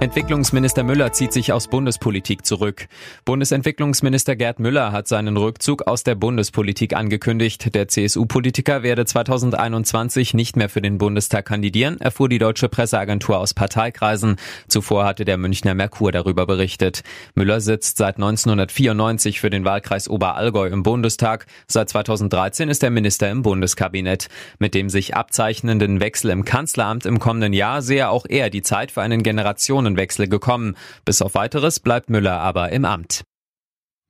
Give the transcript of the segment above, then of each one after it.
Entwicklungsminister Müller zieht sich aus Bundespolitik zurück. Bundesentwicklungsminister Gerd Müller hat seinen Rückzug aus der Bundespolitik angekündigt. Der CSU-Politiker werde 2021 nicht mehr für den Bundestag kandidieren, erfuhr die deutsche Presseagentur aus Parteikreisen. Zuvor hatte der Münchner Merkur darüber berichtet. Müller sitzt seit 1994 für den Wahlkreis Oberallgäu im Bundestag. Seit 2013 ist er Minister im Bundeskabinett. Mit dem sich abzeichnenden Wechsel im Kanzleramt im kommenden Jahr sehe auch er die Zeit für einen Generationen Personenwechsel gekommen. Bis auf weiteres bleibt Müller aber im Amt.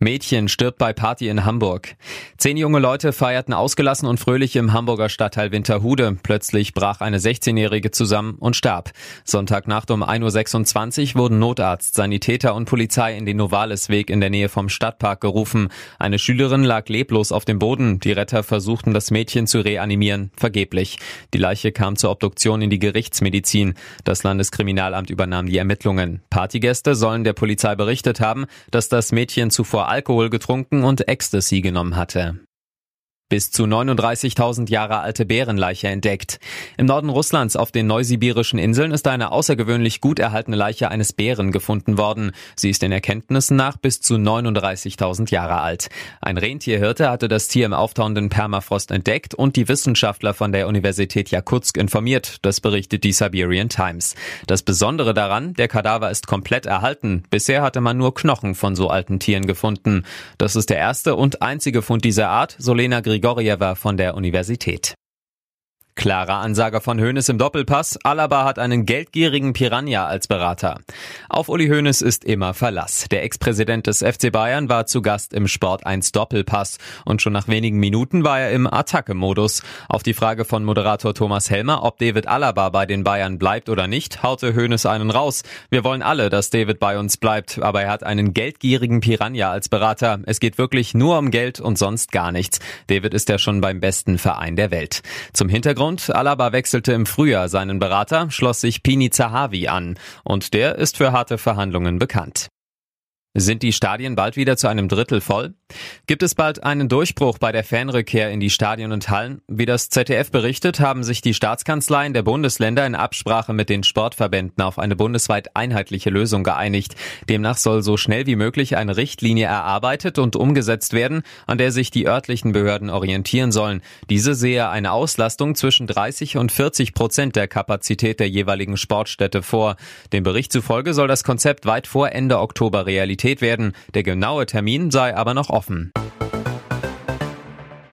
Mädchen stirbt bei Party in Hamburg. Zehn junge Leute feierten ausgelassen und fröhlich im Hamburger Stadtteil Winterhude. Plötzlich brach eine 16-Jährige zusammen und starb. Sonntagnacht um 1.26 Uhr wurden Notarzt, Sanitäter und Polizei in den Novalesweg in der Nähe vom Stadtpark gerufen. Eine Schülerin lag leblos auf dem Boden. Die Retter versuchten das Mädchen zu reanimieren. Vergeblich. Die Leiche kam zur Obduktion in die Gerichtsmedizin. Das Landeskriminalamt übernahm die Ermittlungen. Partygäste sollen der Polizei berichtet haben, dass das Mädchen zuvor Alkohol getrunken und Ecstasy genommen hatte bis zu 39.000 Jahre alte Bärenleiche entdeckt. Im Norden Russlands auf den neusibirischen Inseln ist eine außergewöhnlich gut erhaltene Leiche eines Bären gefunden worden. Sie ist den Erkenntnissen nach bis zu 39.000 Jahre alt. Ein Rentierhirte hatte das Tier im auftauenden Permafrost entdeckt und die Wissenschaftler von der Universität Jakutsk informiert. Das berichtet die Siberian Times. Das Besondere daran, der Kadaver ist komplett erhalten. Bisher hatte man nur Knochen von so alten Tieren gefunden. Das ist der erste und einzige Fund dieser Art, so Lena Grigorjewa von der Universität. Klarer Ansage von Hoeneß im Doppelpass. Alaba hat einen geldgierigen Piranha als Berater. Auf Uli Hoeneß ist immer Verlass. Der Ex-Präsident des FC Bayern war zu Gast im Sport 1 Doppelpass und schon nach wenigen Minuten war er im Attacke-Modus. Auf die Frage von Moderator Thomas Helmer, ob David Alaba bei den Bayern bleibt oder nicht, haute Hoeneß einen raus. Wir wollen alle, dass David bei uns bleibt, aber er hat einen geldgierigen Piranha als Berater. Es geht wirklich nur um Geld und sonst gar nichts. David ist ja schon beim besten Verein der Welt. Zum Hintergrund Hintergrund, Alaba wechselte im Frühjahr seinen Berater, schloss sich Pini Zahavi an und der ist für harte Verhandlungen bekannt. Sind die Stadien bald wieder zu einem Drittel voll? Gibt es bald einen Durchbruch bei der Fanrückkehr in die Stadien und Hallen? Wie das ZDF berichtet, haben sich die Staatskanzleien der Bundesländer in Absprache mit den Sportverbänden auf eine bundesweit einheitliche Lösung geeinigt. Demnach soll so schnell wie möglich eine Richtlinie erarbeitet und umgesetzt werden, an der sich die örtlichen Behörden orientieren sollen. Diese sehe eine Auslastung zwischen 30 und 40 Prozent der Kapazität der jeweiligen Sportstätte vor. Dem Bericht zufolge soll das Konzept weit vor Ende Oktober realisiert Realität werden. Der genaue Termin sei aber noch offen.